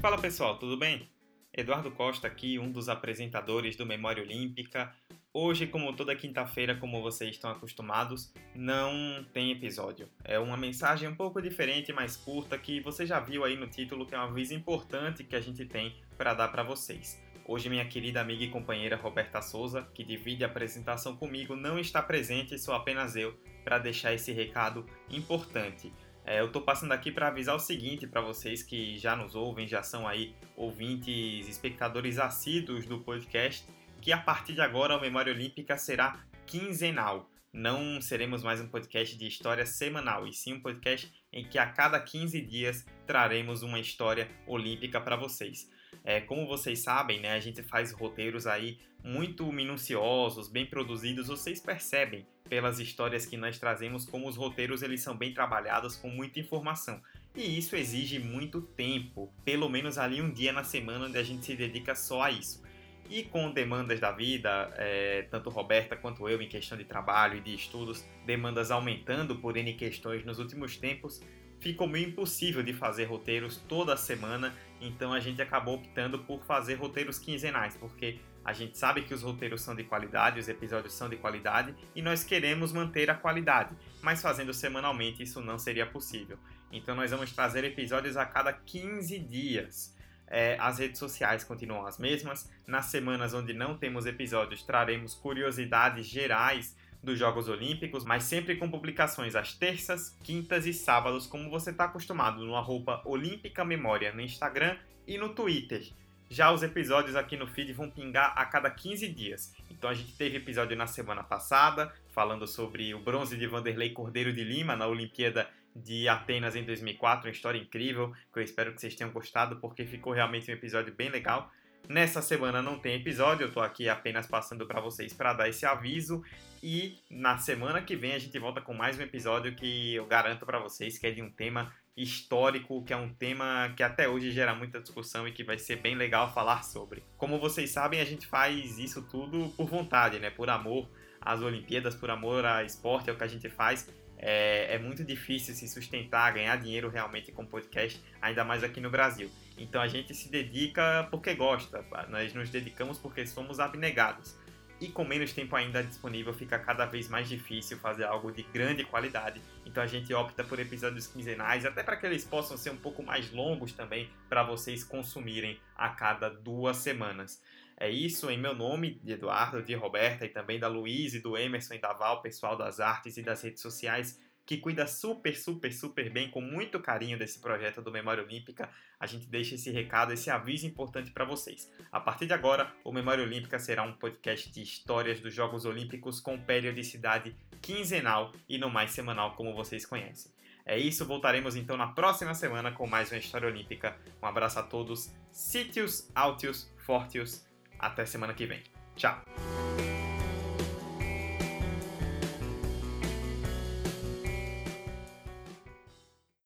Fala pessoal, tudo bem? Eduardo Costa aqui, um dos apresentadores do Memória Olímpica. Hoje, como toda quinta-feira, como vocês estão acostumados, não tem episódio. É uma mensagem um pouco diferente, mais curta, que você já viu aí no título, que é uma aviso importante que a gente tem para dar para vocês. Hoje, minha querida amiga e companheira Roberta Souza, que divide a apresentação comigo, não está presente, sou apenas eu para deixar esse recado importante. É, eu estou passando aqui para avisar o seguinte para vocês que já nos ouvem, já são aí ouvintes, espectadores assíduos do podcast, que a partir de agora a Memória Olímpica será quinzenal. Não seremos mais um podcast de história semanal, e sim um podcast em que a cada 15 dias traremos uma história olímpica para vocês. É, como vocês sabem, né, a gente faz roteiros aí muito minuciosos, bem produzidos. Vocês percebem pelas histórias que nós trazemos como os roteiros eles são bem trabalhados com muita informação. E isso exige muito tempo, pelo menos ali um dia na semana onde a gente se dedica só a isso. E com demandas da vida, é, tanto Roberta quanto eu em questão de trabalho e de estudos, demandas aumentando por N questões nos últimos tempos, ficou meio impossível de fazer roteiros toda semana, então a gente acabou optando por fazer roteiros quinzenais, porque a gente sabe que os roteiros são de qualidade, os episódios são de qualidade e nós queremos manter a qualidade, mas fazendo semanalmente isso não seria possível. Então nós vamos trazer episódios a cada 15 dias. É, as redes sociais continuam as mesmas. Nas semanas onde não temos episódios, traremos curiosidades gerais dos Jogos Olímpicos, mas sempre com publicações às terças, quintas e sábados, como você está acostumado no arroba Olímpica Memória no Instagram e no Twitter. Já os episódios aqui no feed vão pingar a cada 15 dias. Então a gente teve episódio na semana passada, falando sobre o bronze de Vanderlei Cordeiro de Lima na Olimpíada de Atenas em 2004, uma história incrível, que eu espero que vocês tenham gostado, porque ficou realmente um episódio bem legal. Nessa semana não tem episódio, eu tô aqui apenas passando para vocês para dar esse aviso e na semana que vem a gente volta com mais um episódio que eu garanto para vocês que é de um tema histórico, que é um tema que até hoje gera muita discussão e que vai ser bem legal falar sobre. Como vocês sabem, a gente faz isso tudo por vontade, né? Por amor às Olimpíadas, por amor a esporte, é o que a gente faz. É, é muito difícil se sustentar, ganhar dinheiro realmente com podcast, ainda mais aqui no Brasil. Então a gente se dedica porque gosta, nós nos dedicamos porque somos abnegados e com menos tempo ainda disponível fica cada vez mais difícil fazer algo de grande qualidade. Então a gente opta por episódios quinzenais, até para que eles possam ser um pouco mais longos também para vocês consumirem a cada duas semanas. É isso em meu nome, de Eduardo, de Roberta e também da Luiz e do Emerson e da Val, pessoal das artes e das redes sociais que cuida super, super, super bem, com muito carinho desse projeto do Memória Olímpica. A gente deixa esse recado, esse aviso importante para vocês. A partir de agora, o Memória Olímpica será um podcast de histórias dos Jogos Olímpicos com periodicidade quinzenal e não mais semanal como vocês conhecem. É isso, voltaremos então na próxima semana com mais uma história olímpica. Um abraço a todos, sítios, altios, fortios. Até semana que vem. Tchau!